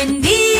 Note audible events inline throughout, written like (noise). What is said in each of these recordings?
Buen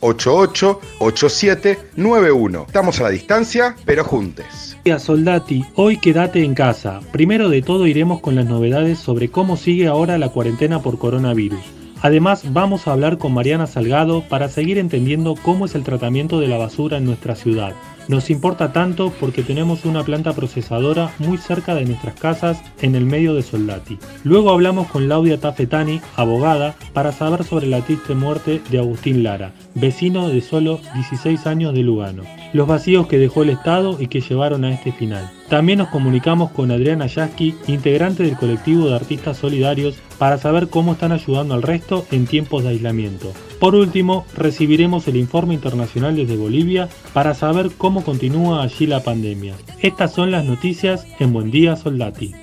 88 87 91. Estamos a la distancia, pero juntes. Día Soldati, hoy quédate en casa. Primero de todo iremos con las novedades sobre cómo sigue ahora la cuarentena por coronavirus. Además vamos a hablar con Mariana Salgado para seguir entendiendo cómo es el tratamiento de la basura en nuestra ciudad. Nos importa tanto porque tenemos una planta procesadora muy cerca de nuestras casas en el medio de Soldati. Luego hablamos con Laudia Tafetani, abogada, para saber sobre la triste muerte de Agustín Lara, vecino de solo 16 años de Lugano. Los vacíos que dejó el Estado y que llevaron a este final. También nos comunicamos con Adriana Yasky, integrante del colectivo de artistas solidarios, para saber cómo están ayudando al resto en tiempos de aislamiento. Por último, recibiremos el informe internacional desde Bolivia para saber cómo continúa allí la pandemia. Estas son las noticias en Buen Día Soldati.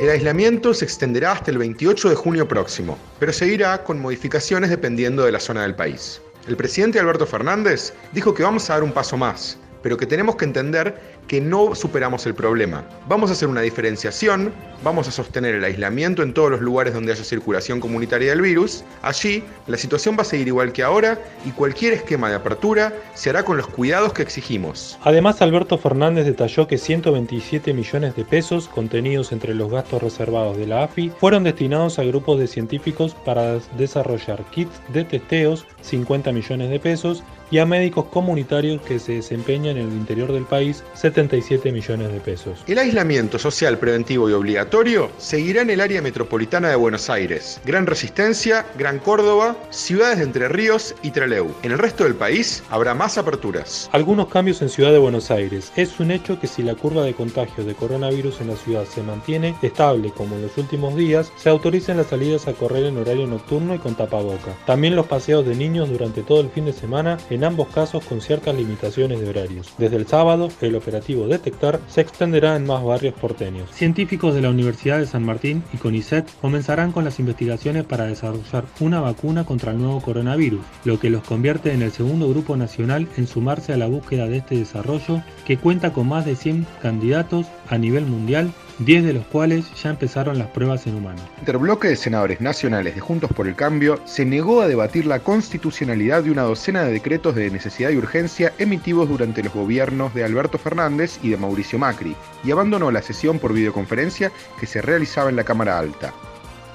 El aislamiento se extenderá hasta el 28 de junio próximo, pero seguirá con modificaciones dependiendo de la zona del país. El presidente Alberto Fernández dijo que vamos a dar un paso más, pero que tenemos que entender que no superamos el problema. Vamos a hacer una diferenciación, vamos a sostener el aislamiento en todos los lugares donde haya circulación comunitaria del virus. Allí la situación va a seguir igual que ahora y cualquier esquema de apertura se hará con los cuidados que exigimos. Además, Alberto Fernández detalló que 127 millones de pesos contenidos entre los gastos reservados de la AFI fueron destinados a grupos de científicos para desarrollar kits de testeos, 50 millones de pesos, y a médicos comunitarios que se desempeñan en el interior del país, 77 millones de pesos. El aislamiento social preventivo y obligatorio seguirá en el área metropolitana de Buenos Aires, Gran Resistencia, Gran Córdoba, ciudades de Entre Ríos y Trelew. En el resto del país habrá más aperturas. Algunos cambios en Ciudad de Buenos Aires. Es un hecho que si la curva de contagios de coronavirus en la ciudad se mantiene estable como en los últimos días, se autoricen las salidas a correr en horario nocturno y con tapaboca. También los paseos de niños durante todo el fin de semana en ambos casos con ciertas limitaciones de horarios. Desde el sábado, el operativo Detectar se extenderá en más barrios porteños. Científicos de la Universidad de San Martín y CONICET comenzarán con las investigaciones para desarrollar una vacuna contra el nuevo coronavirus, lo que los convierte en el segundo grupo nacional en sumarse a la búsqueda de este desarrollo que cuenta con más de 100 candidatos a nivel mundial 10 de los cuales ya empezaron las pruebas en humanos. Interbloque de senadores nacionales de Juntos por el Cambio se negó a debatir la constitucionalidad de una docena de decretos de necesidad y urgencia emitidos durante los gobiernos de Alberto Fernández y de Mauricio Macri, y abandonó la sesión por videoconferencia que se realizaba en la Cámara Alta.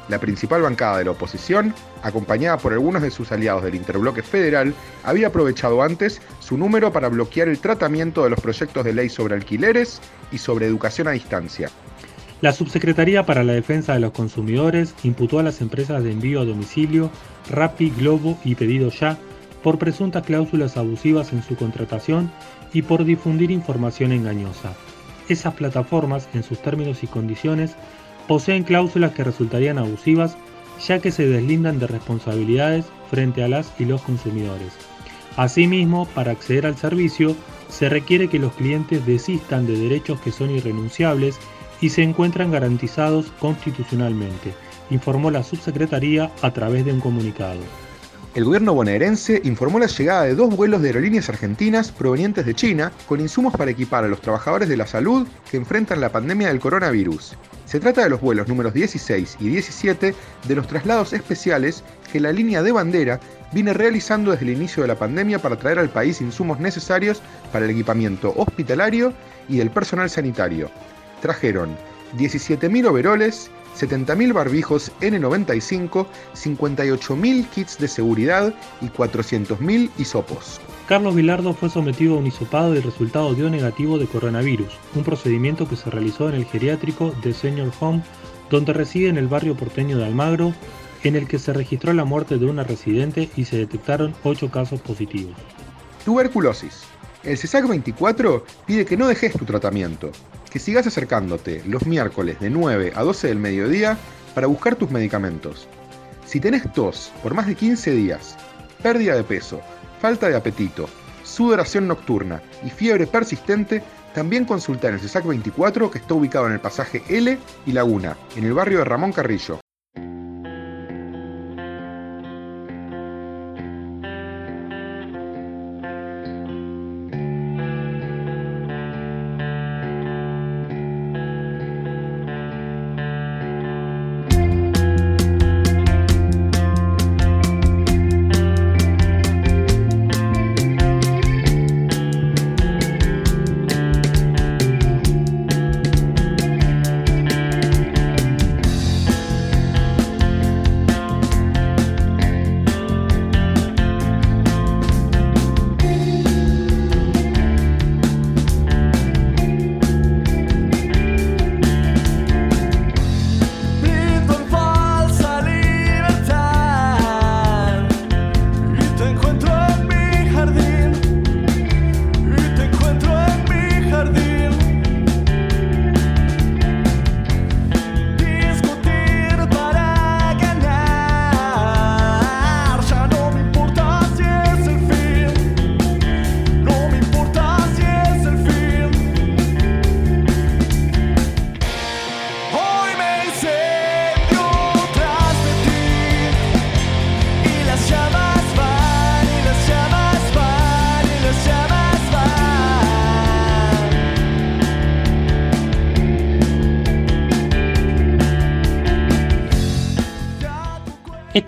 La principal bancada de la oposición, acompañada por algunos de sus aliados del interbloque federal, había aprovechado antes su número para bloquear el tratamiento de los proyectos de ley sobre alquileres y sobre educación a distancia. La Subsecretaría para la Defensa de los Consumidores imputó a las empresas de envío a domicilio, Rappi, Globo y Pedido Ya por presuntas cláusulas abusivas en su contratación y por difundir información engañosa. Esas plataformas, en sus términos y condiciones, poseen cláusulas que resultarían abusivas ya que se deslindan de responsabilidades frente a las y los consumidores. Asimismo, para acceder al servicio, se requiere que los clientes desistan de derechos que son irrenunciables y se encuentran garantizados constitucionalmente, informó la subsecretaría a través de un comunicado. El gobierno bonaerense informó la llegada de dos vuelos de aerolíneas argentinas provenientes de China con insumos para equipar a los trabajadores de la salud que enfrentan la pandemia del coronavirus. Se trata de los vuelos números 16 y 17 de los traslados especiales que la línea de bandera viene realizando desde el inicio de la pandemia para traer al país insumos necesarios para el equipamiento hospitalario y del personal sanitario. Trajeron 17.000 overoles, 70.000 barbijos N95, 58.000 kits de seguridad y 400.000 hisopos. Carlos Vilardo fue sometido a un hisopado y el resultado dio negativo de coronavirus, un procedimiento que se realizó en el geriátrico de Senior Home, donde reside en el barrio porteño de Almagro, en el que se registró la muerte de una residente y se detectaron 8 casos positivos. Tuberculosis. El CESAC 24 pide que no dejes tu tratamiento, que sigas acercándote los miércoles de 9 a 12 del mediodía para buscar tus medicamentos. Si tenés tos por más de 15 días, pérdida de peso, falta de apetito, sudoración nocturna y fiebre persistente, también consulta en el CESAC 24 que está ubicado en el pasaje L y Laguna, en el barrio de Ramón Carrillo.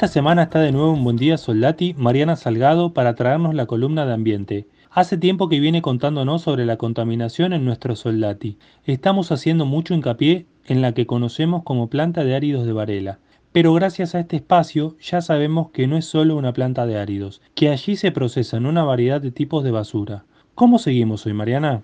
Esta semana está de nuevo un Buen Día Soldati Mariana Salgado para traernos la columna de ambiente. Hace tiempo que viene contándonos sobre la contaminación en nuestro Soldati. Estamos haciendo mucho hincapié en la que conocemos como planta de áridos de Varela. Pero gracias a este espacio ya sabemos que no es solo una planta de áridos, que allí se procesan una variedad de tipos de basura. ¿Cómo seguimos hoy, Mariana?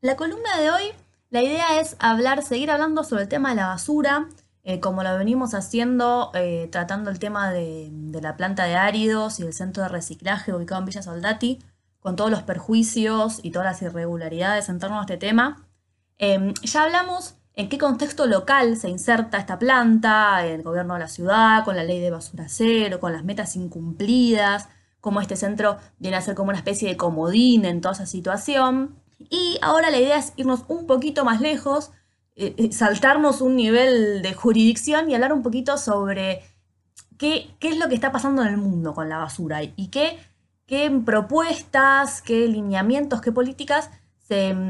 La columna de hoy, la idea es hablar, seguir hablando sobre el tema de la basura, eh, como lo venimos haciendo, eh, tratando el tema de, la planta de áridos y el centro de reciclaje ubicado en Villa Soldati, con todos los perjuicios y todas las irregularidades en torno a este tema. Em, ya hablamos en qué contexto local se inserta esta planta, el gobierno de la ciudad, con la ley de basura cero, con las metas incumplidas, cómo este centro viene a ser como una especie de comodín en toda esa situación. Y ahora la idea es irnos un poquito más lejos, eh, eh, saltarnos un nivel de jurisdicción y hablar un poquito sobre qué, qué, es lo que está pasando en el mundo con la basura y qué, qué propuestas, qué lineamientos, qué políticas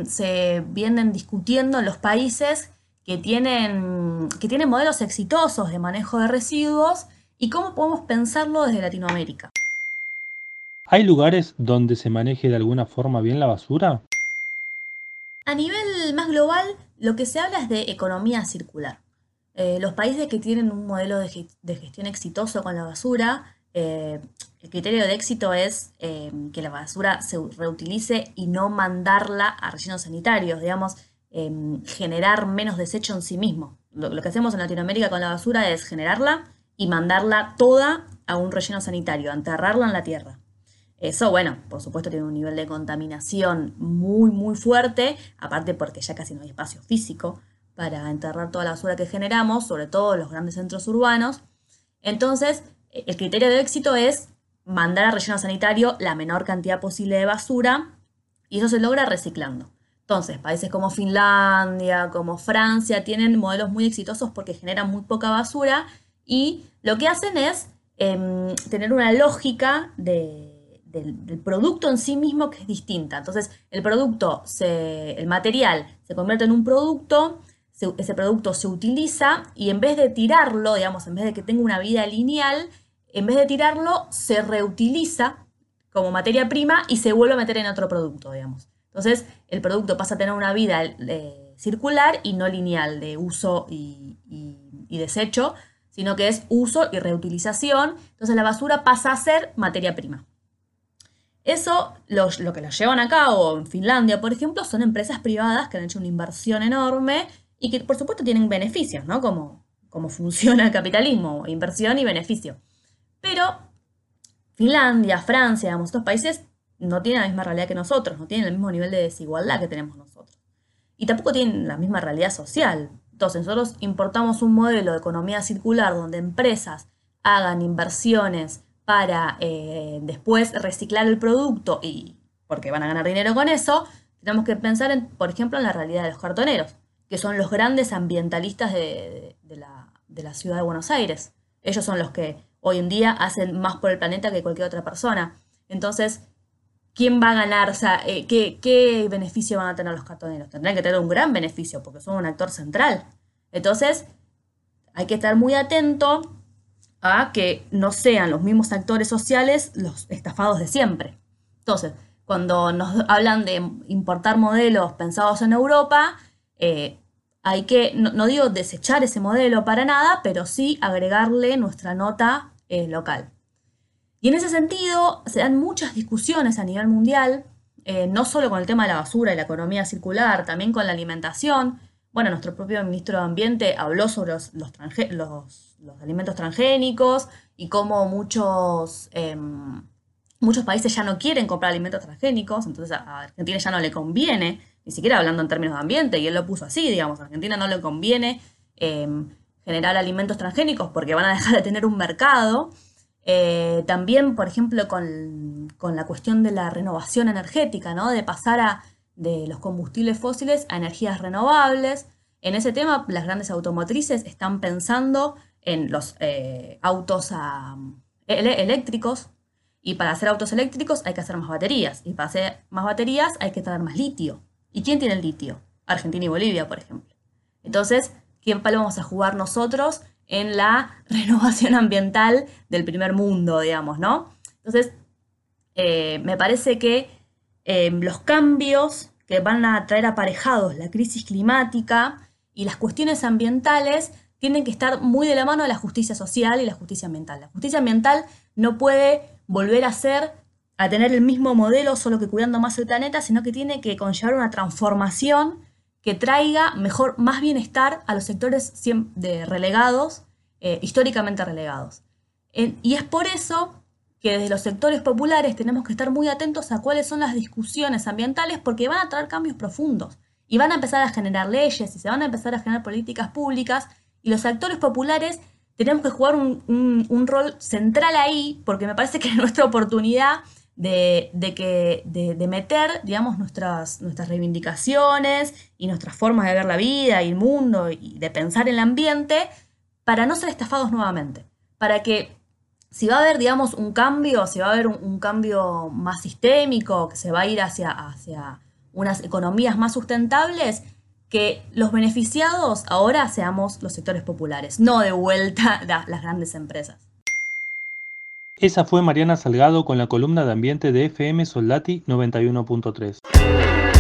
se, vienen discutiendo en los países que tienen, que tienen modelos exitosos de manejo de residuos y cómo podemos pensarlo desde Latinoamérica. ¿Hay lugares donde se maneje de alguna forma bien la basura? A nivel más global, lo que se habla es de economía circular. Eh, los países que tienen un modelo de, gestión exitoso con la basura, eh, el criterio de éxito es eh, que la basura se reutilice y no mandarla a rellenos sanitarios, digamos, em, generar menos desecho en sí mismo. Lo, lo, que hacemos en Latinoamérica con la basura es generarla y mandarla toda a un relleno sanitario, enterrarla en la tierra. Eso, bueno, por supuesto tiene un nivel de contaminación muy, muy fuerte, aparte porque ya casi no hay espacio físico para enterrar toda la basura que generamos, sobre todo en los grandes centros urbanos. Entonces, el criterio de éxito es mandar a relleno sanitario la menor cantidad posible de basura y eso se logra reciclando. Entonces, países como Finlandia, como Francia, tienen modelos muy exitosos porque generan muy poca basura y lo que hacen es em, tener una lógica de del, producto en sí mismo que es distinta. Entonces, el producto, el material se convierte en un producto, ese producto se utiliza y en vez de tirarlo, digamos, en vez de que tenga una vida lineal, en vez de tirarlo, se reutiliza como materia prima y se vuelve a meter en otro producto, digamos. Entonces, el producto pasa a tener una vida eh, circular y no lineal de uso y, y desecho, sino que es uso y reutilización. Entonces, la basura pasa a ser materia prima. Eso, lo, que lo llevan acá o en Finlandia, por ejemplo, son empresas privadas que han hecho una inversión enorme y que, por supuesto, tienen beneficios, ¿no? Como, como funciona el capitalismo, inversión y beneficio. Pero Finlandia, Francia, digamos, estos países no tienen la misma realidad que nosotros, no tienen el mismo nivel de desigualdad que tenemos nosotros. Y tampoco tienen la misma realidad social. Entonces, nosotros importamos un modelo de economía circular donde empresas hagan inversiones para eh, después reciclar el producto y porque van a ganar dinero con eso, tenemos que pensar, en, por ejemplo, en la realidad de los cartoneros, que son los grandes ambientalistas de, la, ciudad de Buenos Aires. Ellos son los que hoy en día hacen más por el planeta que cualquier otra persona. Entonces, ¿quién va a ganar? Eh, ¿qué, beneficio van a tener los cartoneros? Tendrán que tener un gran beneficio porque son un actor central. Entonces, hay que estar muy atento a que no sean los mismos actores sociales los estafados de siempre. Entonces, cuando nos hablan de importar modelos pensados en Europa, eh, hay que, no, digo desechar ese modelo para nada, pero sí agregarle nuestra nota eh, local. Y en ese sentido, se dan muchas discusiones a nivel mundial, eh, no solo con el tema de la basura y la economía circular, también con la alimentación. Bueno, nuestro propio ministro de Ambiente habló sobre los, los, alimentos transgénicos y cómo muchos, em, muchos países ya no quieren comprar alimentos transgénicos, entonces a Argentina ya no le conviene, ni siquiera hablando en términos de ambiente, y él lo puso así, digamos, a Argentina no le conviene em, generar alimentos transgénicos porque van a dejar de tener un mercado. Eh, también, por ejemplo, con, la cuestión de la renovación energética, ¿no? De pasar a, de los combustibles fósiles a energías renovables. En ese tema, las grandes automotrices están pensando en los eh, autos eléctricos y para hacer autos eléctricos hay que hacer más baterías y para hacer más baterías hay que traer más litio. ¿Y quién tiene el litio? Argentina y Bolivia, por ejemplo. Entonces, ¿qué papel vamos a jugar nosotros en la (laughs) renovación ambiental del primer mundo, digamos, ¿no? Entonces, eh, me parece que eh, los cambios que van a traer aparejados la crisis climática y las cuestiones ambientales tienen que estar muy de la mano de la justicia social y la justicia ambiental. La justicia ambiental no puede volver a ser, a tener el mismo modelo, solo que cuidando más el planeta, sino que tiene que conllevar una transformación que traiga mejor, más bienestar a los sectores de relegados, eh, históricamente relegados. y es por eso que desde los sectores populares tenemos que estar muy atentos a cuáles son las discusiones ambientales porque van a traer cambios profundos y van a empezar a generar leyes y se van a empezar a generar políticas públicas y los actores populares tenemos que jugar un, rol central ahí porque me parece que es (laughs) nuestra oportunidad de, que, de, meter, digamos, nuestras, nuestras reivindicaciones y nuestras formas de ver la vida y el mundo y de pensar en el ambiente para no ser estafados nuevamente. Para que si va a haber, digamos, un cambio, si va a haber un, cambio más sistémico, que se va a ir hacia, hacia unas economías más sustentables, que los beneficiados ahora seamos los sectores populares, no de vuelta (laughs) las grandes empresas. Esa fue Mariana Salgado con la columna de ambiente de FM Soldati 91.3.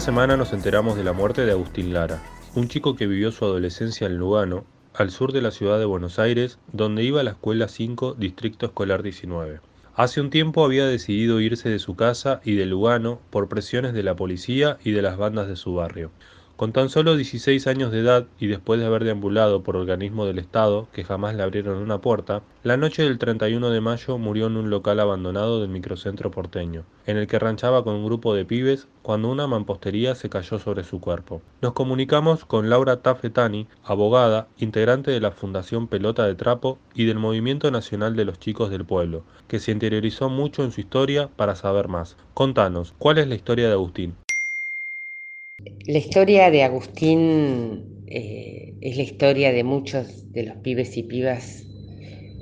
semana nos enteramos de la muerte de Agustín Lara, un chico que vivió su adolescencia en Lugano, al sur de la ciudad de Buenos Aires, donde iba a la escuela 5, Distrito Escolar 19. Hace un tiempo había decidido irse de su casa y de Lugano por presiones de la policía y de las bandas de su barrio. Con tan solo 16 años de edad y después de haber deambulado por organismos del Estado que jamás le abrieron una puerta, la noche del 31 de mayo murió en un local abandonado del microcentro porteño, en el que ranchaba con un grupo de pibes cuando una mampostería se cayó sobre su cuerpo. Nos comunicamos con Laura Tafetani, abogada, integrante de la Fundación Pelota de Trapo y del Movimiento Nacional de los Chicos del Pueblo, que se interiorizó mucho en su historia para saber más. Contanos, ¿cuál es la historia de Agustín? La historia de Agustín eh, es la historia de muchos de los pibes y pibas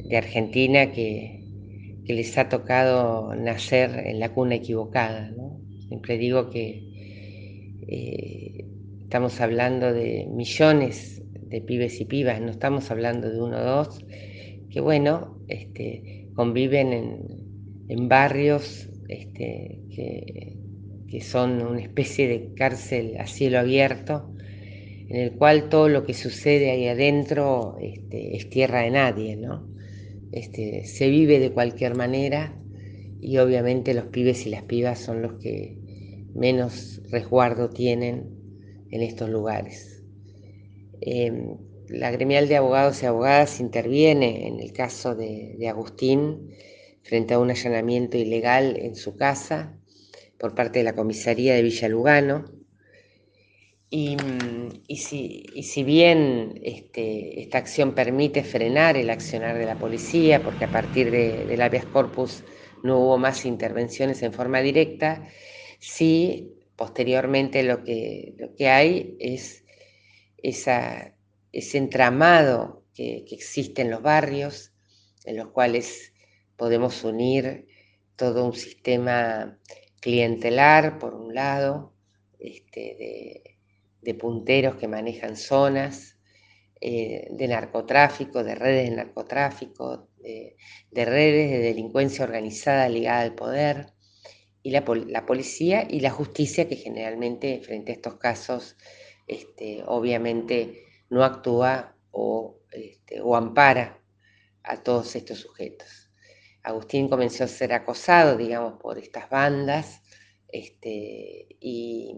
de Argentina que, les ha tocado nacer en la cuna equivocada. Siempre digo que eh, estamos hablando de millones de pibes y pibas, no estamos hablando de uno o dos, que bueno, este, conviven en, barrios este, que que son una especie de cárcel a cielo abierto, en el cual todo lo que sucede ahí adentro este, es tierra de nadie, ¿no? Este, se vive de cualquier manera y obviamente los pibes y las pibas son los que menos resguardo tienen en estos lugares. Em, la gremial de abogados y abogadas interviene en el caso de Agustín frente a un allanamiento ilegal en su casa por parte de la comisaría de Villa Lugano. Y, si, bien este, esta acción permite frenar el accionar de la policía, porque a partir de, del habeas corpus no hubo más intervenciones en forma directa, sí posteriormente lo que, lo que hay es esa, ese entramado que, que existe en los barrios, en los cuales podemos unir todo un sistema clientelar, por un lado, este, de, punteros que manejan zonas, eh, de narcotráfico, de redes de narcotráfico, de, redes de delincuencia organizada ligada al poder, y la, policía y la justicia que generalmente frente a estos casos este, obviamente no actúa o, este, o ampara a todos estos sujetos. Agustín comenzó a ser acosado, digamos, por estas bandas, este, y,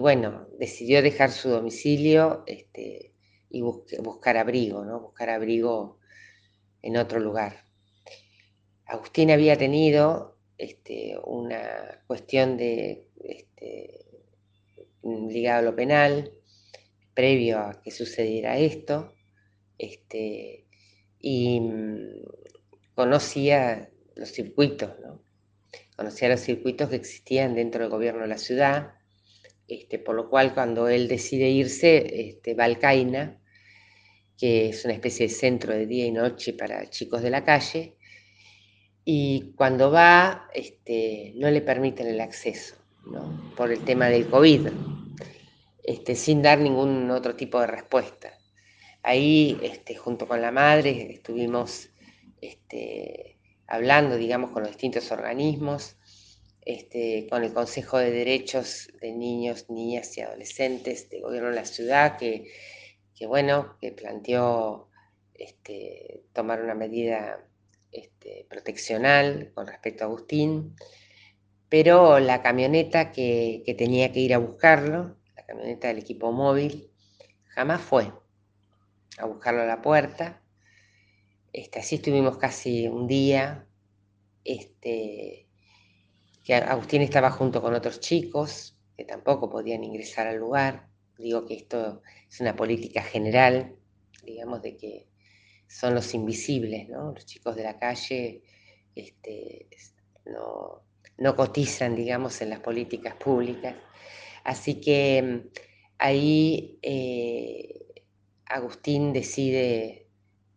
bueno, decidió dejar su domicilio este, y buscar abrigo, ¿no? Buscar abrigo en otro lugar. Agustín había tenido este, una cuestión de este, ligada a lo penal, previo a que sucediera esto, y conocía los circuitos, ¿no? conocía los circuitos que existían dentro del gobierno de la ciudad, este, por lo cual cuando él decide irse, este, va al Caina, que es una especie de centro de día y noche para chicos de la calle, y cuando va este, no le permiten el acceso, ¿no? por el tema del COVID, este, sin dar ningún otro tipo de respuesta. Ahí, este, junto con la madre, estuvimos este, hablando, digamos, con los distintos organismos, este, con el Consejo de Derechos de Niños, Niñas y Adolescentes del Gobierno de la Ciudad, que, bueno, que planteó este, tomar una medida este, proteccional con respecto a Agustín, pero la camioneta que, que tenía que ir a buscarlo, la camioneta del equipo móvil, jamás fue a buscarlo a la puerta, este, así estuvimos casi un día. Este, que Agustín estaba junto con otros chicos que tampoco podían ingresar al lugar. Digo que esto es una política general, digamos, de que son los invisibles, ¿no? Los chicos de la calle este, no, cotizan, digamos, en las políticas públicas. Así que mm, ahí eh, Agustín decide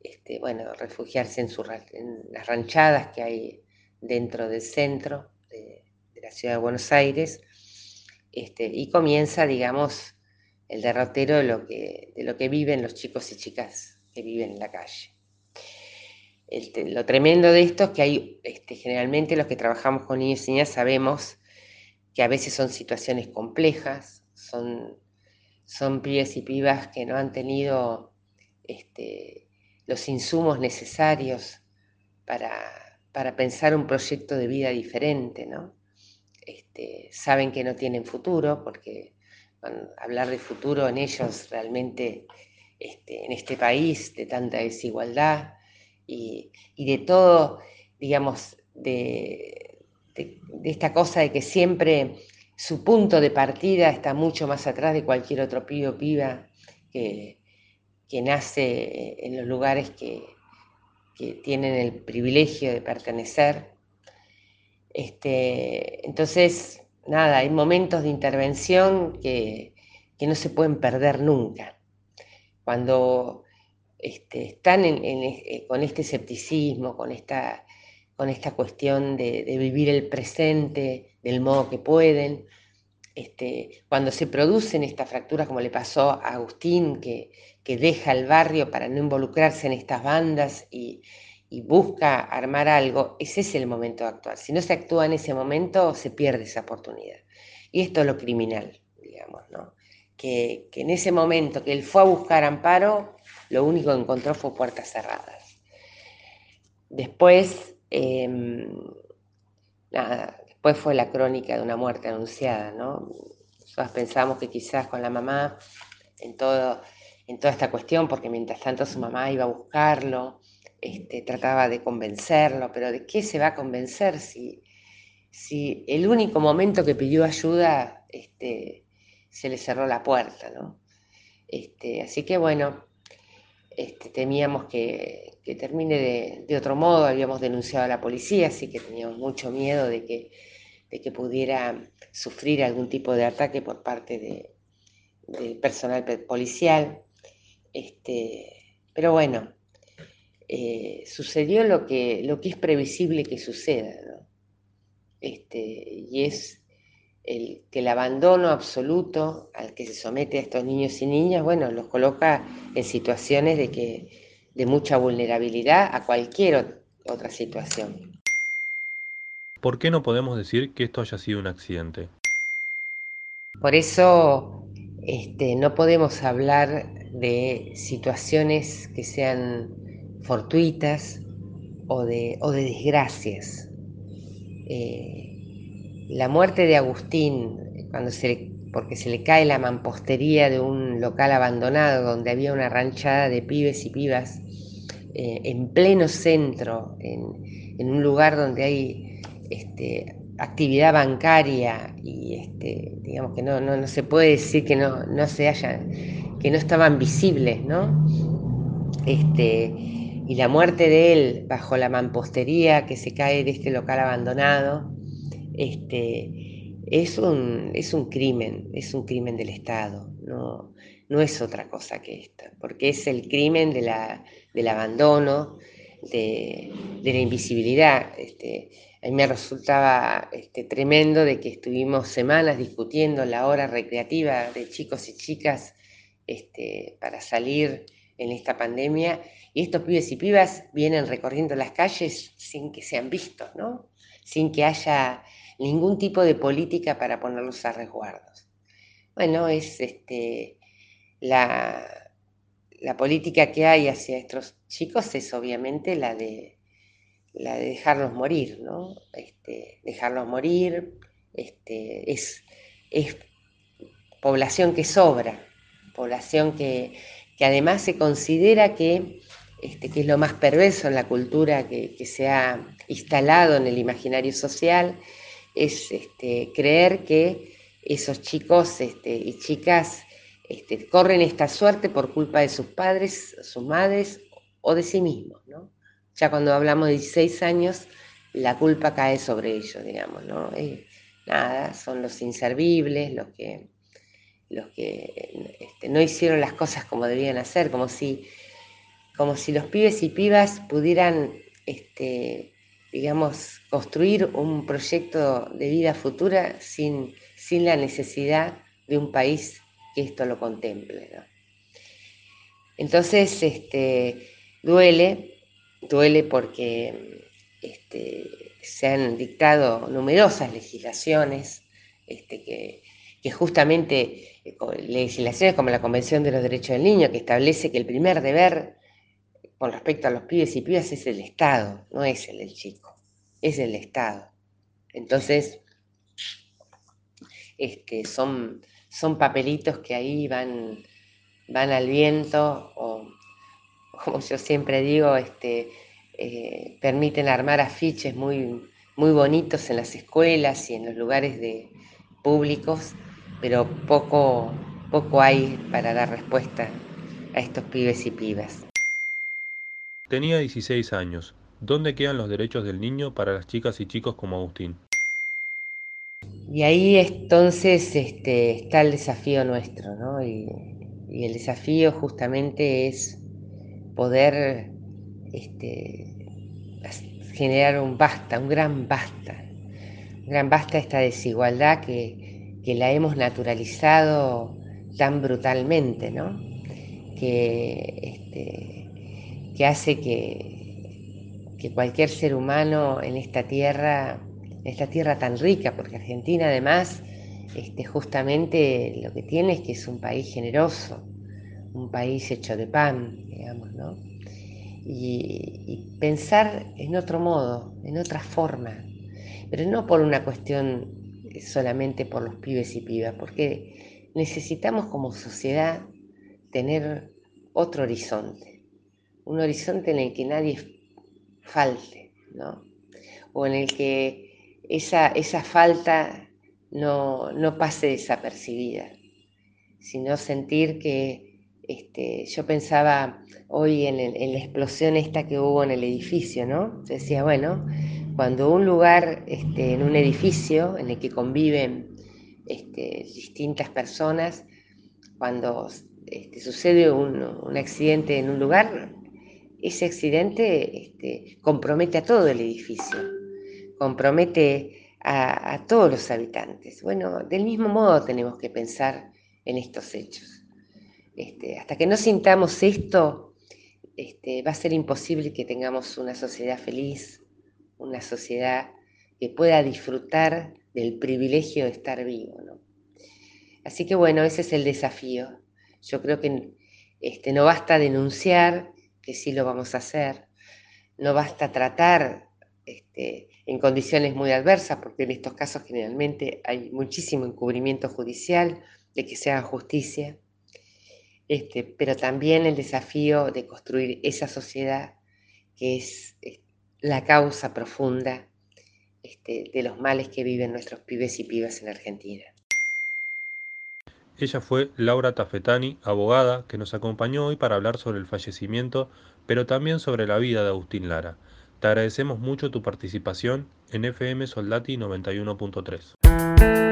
este, bueno, refugiarse en, las ranchadas que hay dentro del centro de, la ciudad de Buenos Aires, este, y comienza, digamos, el derrotero de lo, que, de lo que viven los chicos y chicas que viven en la calle. lo tremendo de esto es que hay, este, generalmente los que trabajamos con niños y niñas sabemos que a veces son situaciones complejas, son, son pibes y pibas que no han tenido los insumos necesarios para, para pensar un proyecto de vida diferente, ¿no? Este, saben que no tienen futuro, porque hablar de futuro en ellos realmente, este, en este país de tanta desigualdad y, de todo, digamos, de, esta cosa de que siempre su punto de partida está mucho más atrás de cualquier otro pibe o piba que, que nace en los lugares que, que tienen el privilegio de pertenecer. Este, entonces, nada, hay momentos de intervención que, no se pueden perder nunca. Cuando este, están eh, con este escepticismo, con esta, con esta cuestión de, vivir el presente del modo que pueden, este, cuando se producen estas fracturas, como le pasó a Agustín, que, que deja el barrio para no involucrarse en estas bandas y, busca armar algo, ese es el momento de actuar. Si no se actúa en ese momento, se pierde esa oportunidad. Y esto es lo criminal, digamos, ¿no? Que, en ese momento que él fue a buscar amparo, lo único que encontró fue puertas cerradas. Después, em, nada, después fue la crónica de una muerte anunciada, ¿no? Nosotros pensamos que quizás con la mamá, en, todo, en toda esta cuestión, porque mientras tanto su mamá iba a buscarlo, este, trataba de convencerlo, pero ¿de qué se va a convencer si, si el único momento que pidió ayuda este, se le cerró la puerta? ¿no? Este, así que bueno, este, temíamos que, termine de, otro modo, habíamos denunciado a la policía, así que teníamos mucho miedo de que, de que pudiera sufrir algún tipo de ataque por parte de, del personal policial. Este, pero bueno, eh, sucedió lo que, lo que es previsible que suceda, este, y es el, que el abandono absoluto al que se somete a estos niños y niñas, bueno, los coloca en situaciones de, que, de mucha vulnerabilidad a cualquier otra situación. ¿Por qué no podemos decir que esto haya sido un accidente? Por eso este, no podemos hablar de situaciones que sean fortuitas o de, o de desgracias. Eh, la muerte de Agustín, cuando se porque se le cae la mampostería de un local abandonado donde había una ranchada de pibes y pibas eh, en pleno centro, en, un lugar donde hay este, actividad bancaria y este, digamos que no, no, se puede decir que no, no se haya, que no estaban visibles, ¿no? Este, y la muerte de él bajo la mampostería que se cae de este local abandonado, este, es, un, es un crimen, es un crimen del Estado, no, no es otra cosa que esta, porque es el crimen de la, del abandono, de, la invisibilidad. Este, a mí me resultaba este, tremendo de que estuvimos semanas discutiendo la hora recreativa de chicos y chicas este, para salir en esta pandemia y estos pibes y pibas vienen recorriendo las calles sin que sean vistos, ¿no? Sin que haya ningún tipo de política para ponerlos a resguardos. Bueno, es este, la, la política que hay hacia estos chicos es obviamente la de, la de dejarlos morir, ¿no? Este, dejarlos morir, este, es, es población que sobra, población que, que además se considera que este, que es lo más perverso en la cultura que, se ha instalado en el imaginario social, es este, creer que esos chicos este, y chicas corren esta suerte por culpa de sus padres, sus madres o de sí mismos. Ya cuando hablamos de 16 años, la culpa cae sobre ellos, digamos. ¿no? nada, son los inservibles, los que, los que no hicieron las cosas como debían hacer, como si como si los pibes y pibas pudieran, este, digamos, construir un proyecto de vida futura sin, sin la necesidad de un país que esto lo contemple. Entonces, este, duele, duele porque este, se han dictado numerosas legislaciones este, que, justamente, eh, legislaciones como la Convención de los Derechos del Niño, que establece que el primer deber con respecto a los pibes y pibas es el Estado, no es el del chico. es del Estado. Entonces, este, son, son papelitos que ahí van, van al viento o, como yo siempre digo, este, eh, permiten armar afiches muy, muy bonitos en las escuelas y en los lugares de, públicos, pero poco, poco hay para dar respuesta a estos pibes y pibas. Tenía 16 años. ¿Dónde quedan los derechos del niño para las chicas y chicos como Agustín? Y ahí entonces este, está el desafío nuestro, ¿no? Y, el desafío justamente es poder este, generar un basta, un gran basta, un gran basta esta desigualdad que, que la hemos naturalizado tan brutalmente, ¿no? Que, este, que hace que, que cualquier ser humano en esta tierra esta tierra tan rica, porque Argentina además este, justamente lo que tiene es que es un país generoso, un país hecho de pan, digamos, ¿no? Y, pensar en otro modo, en otra forma, pero no por una cuestión solamente por los pibes y pibas, porque necesitamos como sociedad tener otro horizonte, un horizonte en el que nadie falte, ¿no? O en el que esa, esa falta no, pase desapercibida, sino sentir que este, yo pensaba hoy en, la explosión esta que hubo en el edificio, ¿no? decía, bueno, cuando un lugar, este, en un edificio en el que conviven este, distintas personas, cuando sucede un, un, accidente en un lugar, ese accidente compromete a todo el edificio compromete a, todos los habitantes. Bueno, del mismo modo tenemos que pensar en estos hechos. Este, hasta que no sintamos esto, este, va a ser imposible que tengamos una sociedad feliz, una sociedad que pueda disfrutar del privilegio de estar vivo. Así que bueno, ese es el desafío. Yo creo que este, no basta denunciar, que sí lo vamos a hacer, no basta tratar este, en condiciones muy adversas, porque en estos casos generalmente hay muchísimo encubrimiento judicial de que se haga justicia, este, pero también el desafío de construir esa sociedad que es, la causa profunda este, de los males que viven nuestros pibes y pibas en Argentina. Ella fue Laura Tafetani, abogada, que nos acompañó hoy para hablar sobre el fallecimiento, pero también sobre la vida de Agustín Lara. Te agradecemos mucho tu participación en FM Soldati 91.3.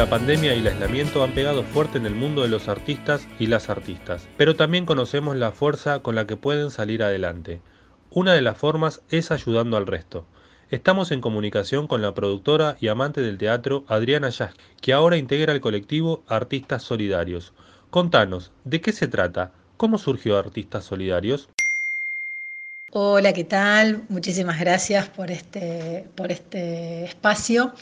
la pandemia y el aislamiento han pegado fuerte en el mundo de los artistas y las artistas, pero también conocemos la fuerza con la que pueden salir adelante. Una de las formas es ayudando al resto. Estamos en comunicación con la productora y amante del teatro Adriana Yas, que ahora integra el colectivo Artistas Solidarios. Contanos, ¿de qué se trata? ¿Cómo surgió Artistas Solidarios? Hola, ¿qué tal? Muchísimas gracias por este, por este espacio.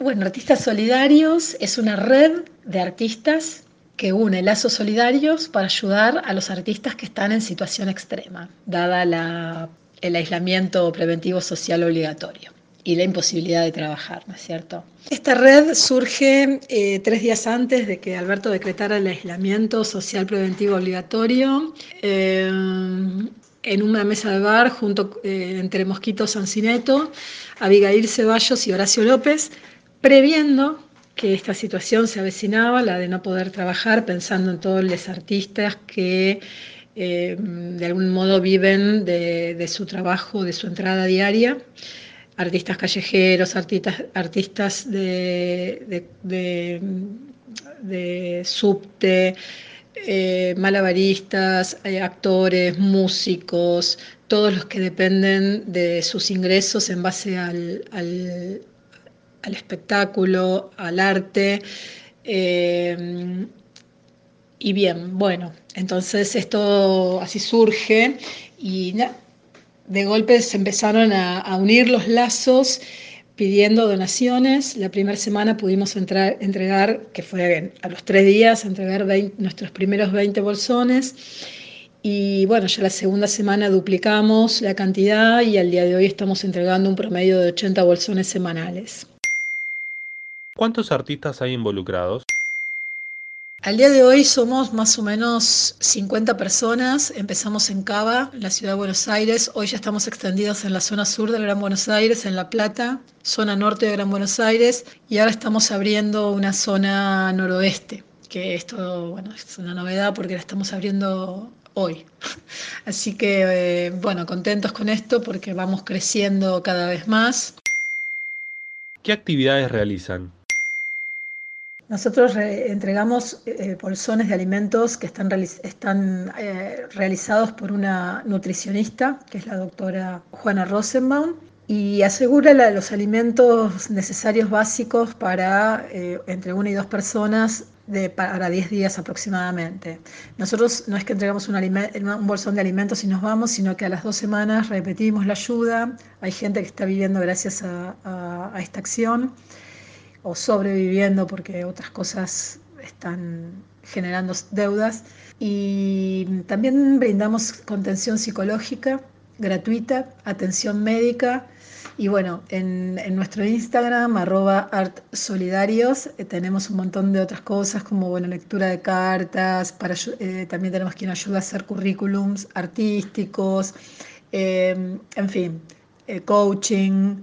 Bueno, Artistas Solidarios es una red de artistas que une lazos solidarios para ayudar a los artistas que están en situación extrema, dada el aislamiento preventivo social obligatorio y la imposibilidad de trabajar, ¿no es cierto? Esta red surge eh, tres días antes de que Alberto decretara el aislamiento social preventivo obligatorio. Eh, en una mesa de bar junto eh, entre Mosquito Sancineto, Abigail Ceballos y Horacio López, previendo que esta situación se avecinaba, la de no poder trabajar, pensando en todos los artistas que eh, de algún modo viven de, su trabajo, de su entrada diaria, artistas callejeros, artistas, artistas de, de, subte, eh, malabaristas, eh, actores, músicos, todos los que dependen de sus ingresos en base al espectáculo, al arte. Eh, y bien, bueno, entonces esto así surge y de golpe se empezaron a, unir los lazos pidiendo donaciones. La primera semana pudimos entrar, entregar, que fue a los tres días, entregar nuestros primeros 20 bolsones. Y bueno, ya la segunda semana duplicamos la cantidad y al día de hoy estamos entregando un promedio de 80 bolsones semanales. ¿Cuántos artistas hay involucrados? Al día de hoy somos más o menos 50 personas. Empezamos en Cava, en la ciudad de Buenos Aires. Hoy ya estamos extendidos en la zona sur del Gran Buenos Aires, en La Plata, zona norte de Gran Buenos Aires. Y ahora estamos abriendo una zona noroeste, que esto, bueno, es una novedad porque la estamos abriendo hoy. (laughs) Así que, eh, bueno, contentos con esto porque vamos creciendo cada vez más. ¿Qué actividades realizan? Nosotros entregamos eh, bolsones de alimentos que están, están eh, realizados por una nutricionista, que es la doctora Juana Rosenbaum, y asegura los alimentos necesarios básicos para eh, entre una y dos personas de, para 10 días aproximadamente. Nosotros no es que entregamos un, un, bolsón de alimentos y nos vamos, sino que a las dos semanas repetimos la ayuda. Hay gente que está viviendo gracias a esta acción o sobreviviendo porque otras cosas están generando deudas. Y también brindamos contención psicológica gratuita, atención médica. Y bueno, en, nuestro Instagram, arroba artsolidarios, eh, tenemos un montón de otras cosas como bueno, lectura de cartas, para, eh, también tenemos quien ayuda a hacer currículums artísticos, eh, en fin, coaching.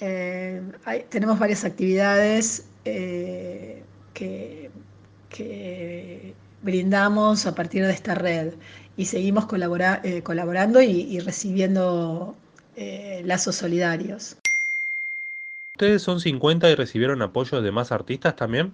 Eh, tenemos varias actividades eh, que, brindamos a partir de esta red y seguimos eh, colaborando y, recibiendo lazos solidarios. ¿Ustedes son 50 y recibieron apoyo de más artistas también?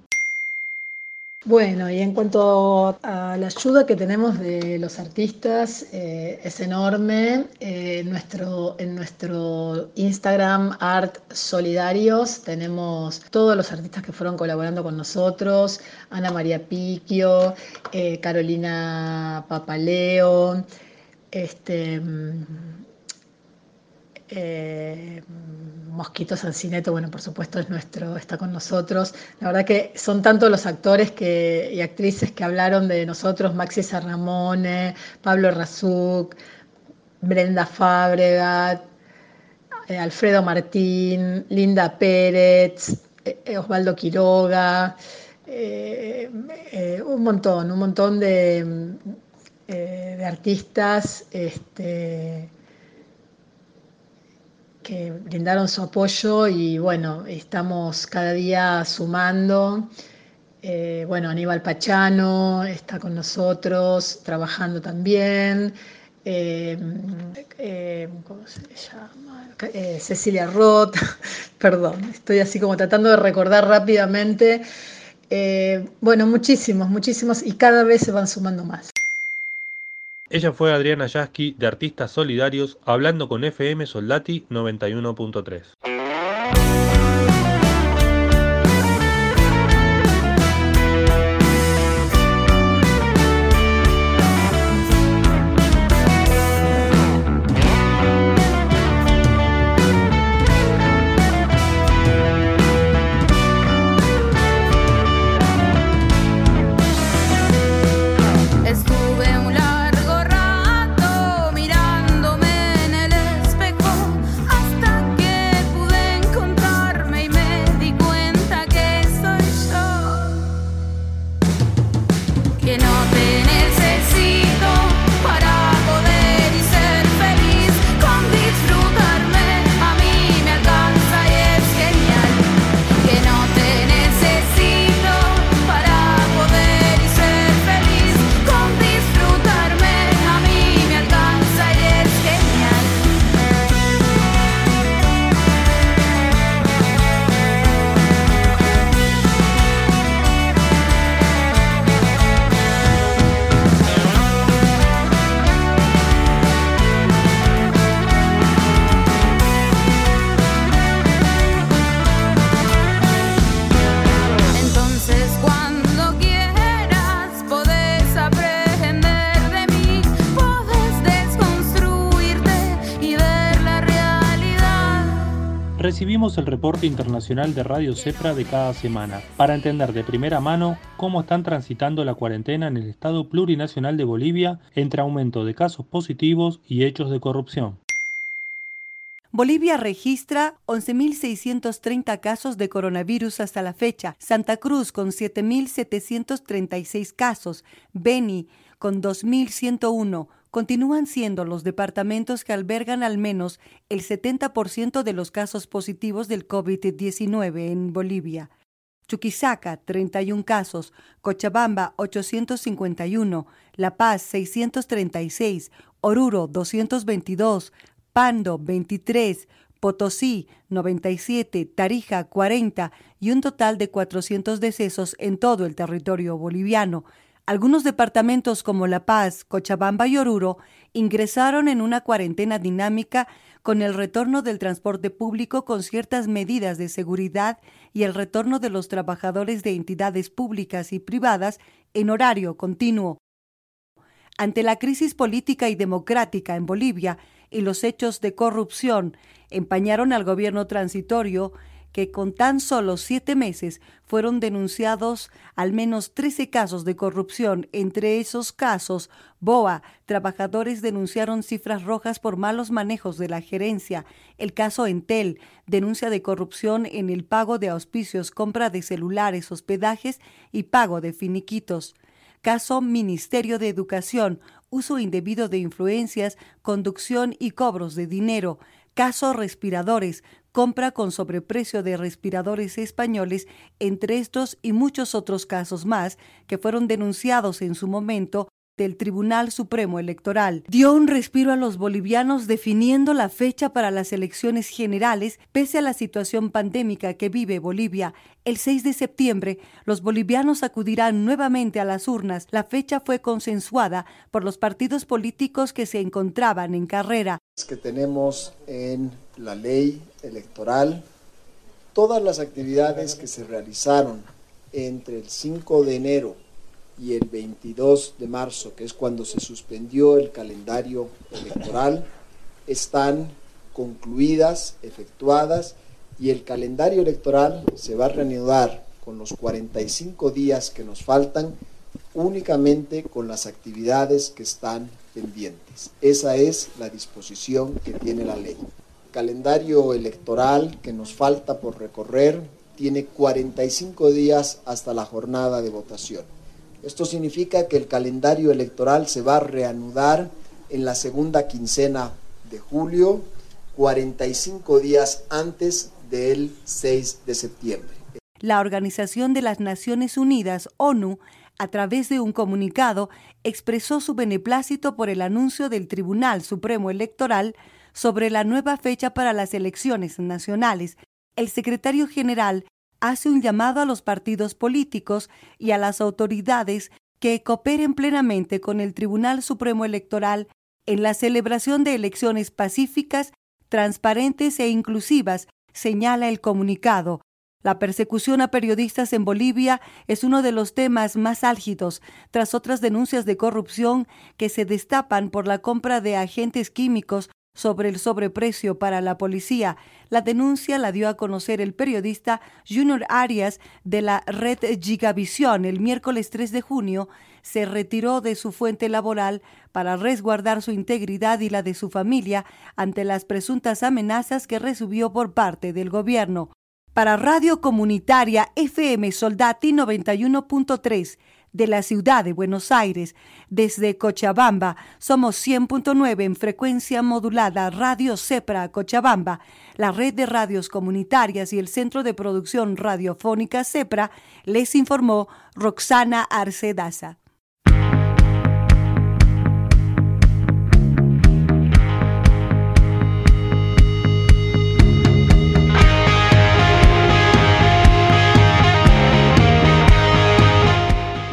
Bueno, y en cuanto a la ayuda que tenemos de los artistas, eh, es enorme. Eh, en, nuestro, en nuestro Instagram Art Solidarios tenemos todos los artistas que fueron colaborando con nosotros, Ana María Piquio, eh, Carolina Papaleo, este, mm, Mosquito Sancineto, bueno, por supuesto es nuestro, está con nosotros. La verdad que son tantos los actores y actrices que hablaron de nosotros, Maxi Sarramone, Pablo Razuk, Brenda Fabregat, eh, Alfredo Martín, Linda Pérez, eh, Osvaldo Quiroga, eh, un montón, un montón de, de artistas. Este, que brindaron su apoyo y bueno, estamos cada día sumando. Eh, bueno, Aníbal Pachano está con nosotros, trabajando también. Eh, eh, ¿Cómo se llama? Cecilia Roth, (laughs) perdón, estoy así como tratando de recordar rápidamente. bueno, muchísimos, muchísimos y cada vez se van sumando más. Ella fue Adriana Yasky de Artistas Solidarios hablando con FM Soldati 91.3. recibimos el reporte internacional de Radio CEPRA de cada semana para entender de primera mano cómo están transitando la cuarentena en el Estado plurinacional de Bolivia entre aumento de casos positivos y hechos de corrupción. Bolivia registra 11.630 casos de coronavirus hasta la fecha, Santa Cruz con 7.736 casos, Beni con 2.101, continúan siendo los departamentos que albergan al menos el 70% de los casos positivos del COVID-19 en Bolivia. Chuquisaca, 31 casos, Cochabamba, 851, La Paz, 636, Oruro, 222, Pando, 23, Potosí, 97, Tarija, 40 y un total de 400 decesos en todo el territorio boliviano. Algunos departamentos como La Paz, Cochabamba y Oruro ingresaron en una cuarentena dinámica con el retorno del transporte público con ciertas medidas de seguridad y el retorno de los trabajadores de entidades públicas y privadas en horario continuo. Ante la crisis política y democrática en Bolivia y los hechos de corrupción empañaron al gobierno transitorio, que con tan solo siete meses fueron denunciados al menos 13 casos de corrupción. Entre esos casos, BOA, trabajadores denunciaron cifras rojas por malos manejos de la gerencia. El caso Entel, denuncia de corrupción en el pago de auspicios, compra de celulares, hospedajes y pago de finiquitos. Caso Ministerio de Educación, uso indebido de influencias, conducción y cobros de dinero. Caso Respiradores, compra con sobreprecio de respiradores españoles, entre estos y muchos otros casos más que fueron denunciados en su momento del Tribunal Supremo Electoral. Dio un respiro a los bolivianos definiendo la fecha para las elecciones generales pese a la situación pandémica que vive Bolivia. El 6 de septiembre, los bolivianos acudirán nuevamente a las urnas. La fecha fue consensuada por los partidos políticos que se encontraban en carrera. Que tenemos en la ley electoral todas las actividades que se realizaron entre el 5 de enero y el 22 de marzo, que es cuando se suspendió el calendario electoral, están concluidas, efectuadas, y el calendario electoral se va a reanudar con los 45 días que nos faltan, únicamente con las actividades que están pendientes. Esa es la disposición que tiene la ley. El calendario electoral que nos falta por recorrer tiene 45 días hasta la jornada de votación. Esto significa que el calendario electoral se va a reanudar en la segunda quincena de julio, 45 días antes del 6 de septiembre. La Organización de las Naciones Unidas, ONU, a través de un comunicado, expresó su beneplácito por el anuncio del Tribunal Supremo Electoral sobre la nueva fecha para las elecciones nacionales. El secretario general hace un llamado a los partidos políticos y a las autoridades que cooperen plenamente con el Tribunal Supremo Electoral en la celebración de elecciones pacíficas, transparentes e inclusivas, señala el comunicado. La persecución a periodistas en Bolivia es uno de los temas más álgidos, tras otras denuncias de corrupción que se destapan por la compra de agentes químicos sobre el sobreprecio para la policía. La denuncia la dio a conocer el periodista Junior Arias de la red Gigavisión el miércoles 3 de junio. Se retiró de su fuente laboral para resguardar su integridad y la de su familia ante las presuntas amenazas que recibió por parte del gobierno. Para Radio Comunitaria FM Soldati 91.3 de la ciudad de Buenos Aires. Desde Cochabamba somos 100.9 en frecuencia modulada Radio Cepra Cochabamba, la red de radios comunitarias y el Centro de Producción Radiofónica Cepra, les informó Roxana Arcedaza.